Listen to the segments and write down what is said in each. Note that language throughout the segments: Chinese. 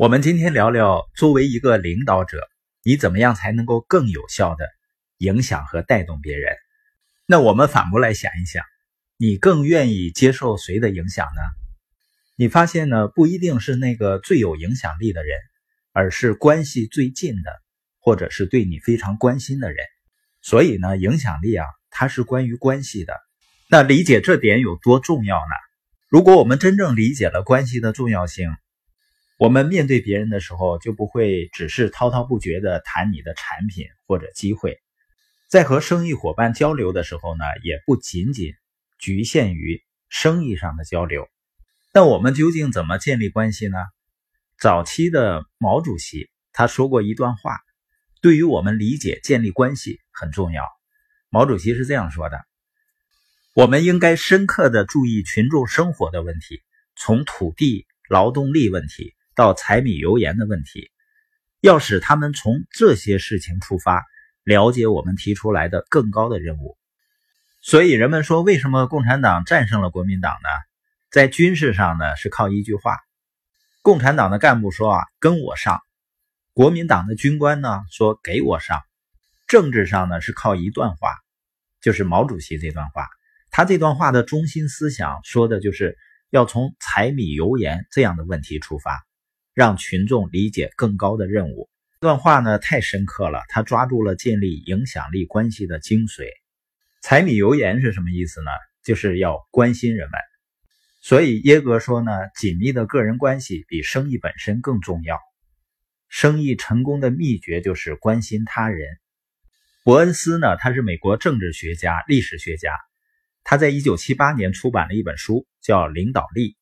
我们今天聊聊，作为一个领导者，你怎么样才能够更有效的影响和带动别人？那我们反过来想一想，你更愿意接受谁的影响呢？你发现呢，不一定是那个最有影响力的人，而是关系最近的，或者是对你非常关心的人。所以呢，影响力啊，它是关于关系的。那理解这点有多重要呢？如果我们真正理解了关系的重要性，我们面对别人的时候，就不会只是滔滔不绝的谈你的产品或者机会，在和生意伙伴交流的时候呢，也不仅仅局限于生意上的交流。那我们究竟怎么建立关系呢？早期的毛主席他说过一段话，对于我们理解建立关系很重要。毛主席是这样说的：“我们应该深刻的注意群众生活的问题，从土地、劳动力问题。”到柴米油盐的问题，要使他们从这些事情出发，了解我们提出来的更高的任务。所以人们说，为什么共产党战胜了国民党呢？在军事上呢，是靠一句话：共产党的干部说啊，跟我上；国民党的军官呢说给我上。政治上呢，是靠一段话，就是毛主席这段话。他这段话的中心思想说的就是要从柴米油盐这样的问题出发。让群众理解更高的任务。这段话呢太深刻了，他抓住了建立影响力关系的精髓。柴米油盐是什么意思呢？就是要关心人们。所以耶格说呢，紧密的个人关系比生意本身更重要。生意成功的秘诀就是关心他人。伯恩斯呢，他是美国政治学家、历史学家，他在一九七八年出版了一本书，叫《领导力》。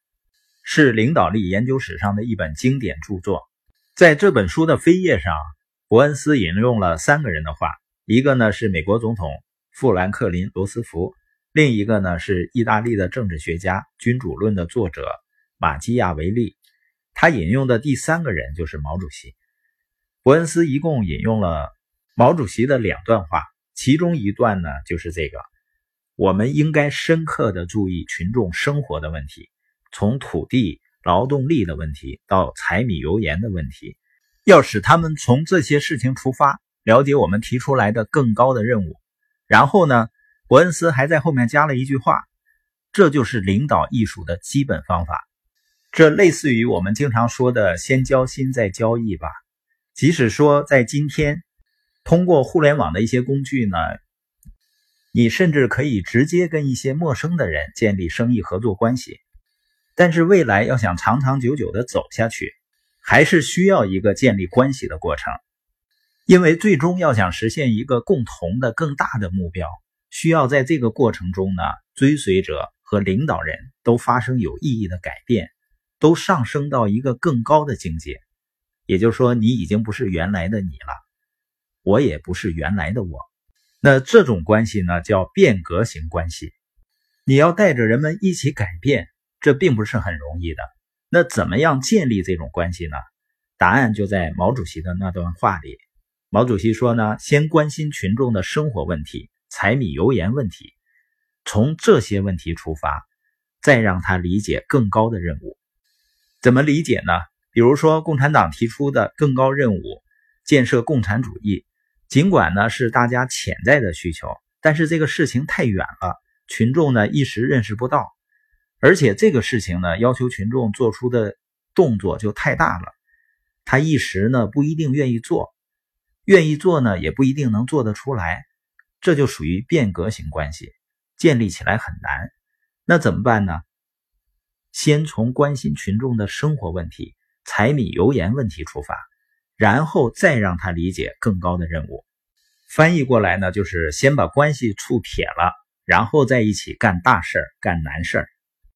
是领导力研究史上的一本经典著作。在这本书的扉页上，伯恩斯引用了三个人的话，一个呢是美国总统富兰克林·罗斯福，另一个呢是意大利的政治学家《君主论》的作者马基亚维利。他引用的第三个人就是毛主席。伯恩斯一共引用了毛主席的两段话，其中一段呢就是这个：我们应该深刻的注意群众生活的问题。从土地、劳动力的问题到柴米油盐的问题，要使他们从这些事情出发，了解我们提出来的更高的任务。然后呢，伯恩斯还在后面加了一句话：“这就是领导艺术的基本方法。”这类似于我们经常说的“先交心再交易”吧。即使说在今天，通过互联网的一些工具呢，你甚至可以直接跟一些陌生的人建立生意合作关系。但是未来要想长长久久的走下去，还是需要一个建立关系的过程。因为最终要想实现一个共同的更大的目标，需要在这个过程中呢，追随者和领导人都发生有意义的改变，都上升到一个更高的境界。也就是说，你已经不是原来的你了，我也不是原来的我。那这种关系呢，叫变革型关系。你要带着人们一起改变。这并不是很容易的。那怎么样建立这种关系呢？答案就在毛主席的那段话里。毛主席说呢，先关心群众的生活问题、柴米油盐问题，从这些问题出发，再让他理解更高的任务。怎么理解呢？比如说，共产党提出的更高任务，建设共产主义，尽管呢是大家潜在的需求，但是这个事情太远了，群众呢一时认识不到。而且这个事情呢，要求群众做出的动作就太大了，他一时呢不一定愿意做，愿意做呢也不一定能做得出来，这就属于变革型关系，建立起来很难。那怎么办呢？先从关心群众的生活问题、柴米油盐问题出发，然后再让他理解更高的任务。翻译过来呢，就是先把关系处撇了，然后在一起干大事儿、干难事儿。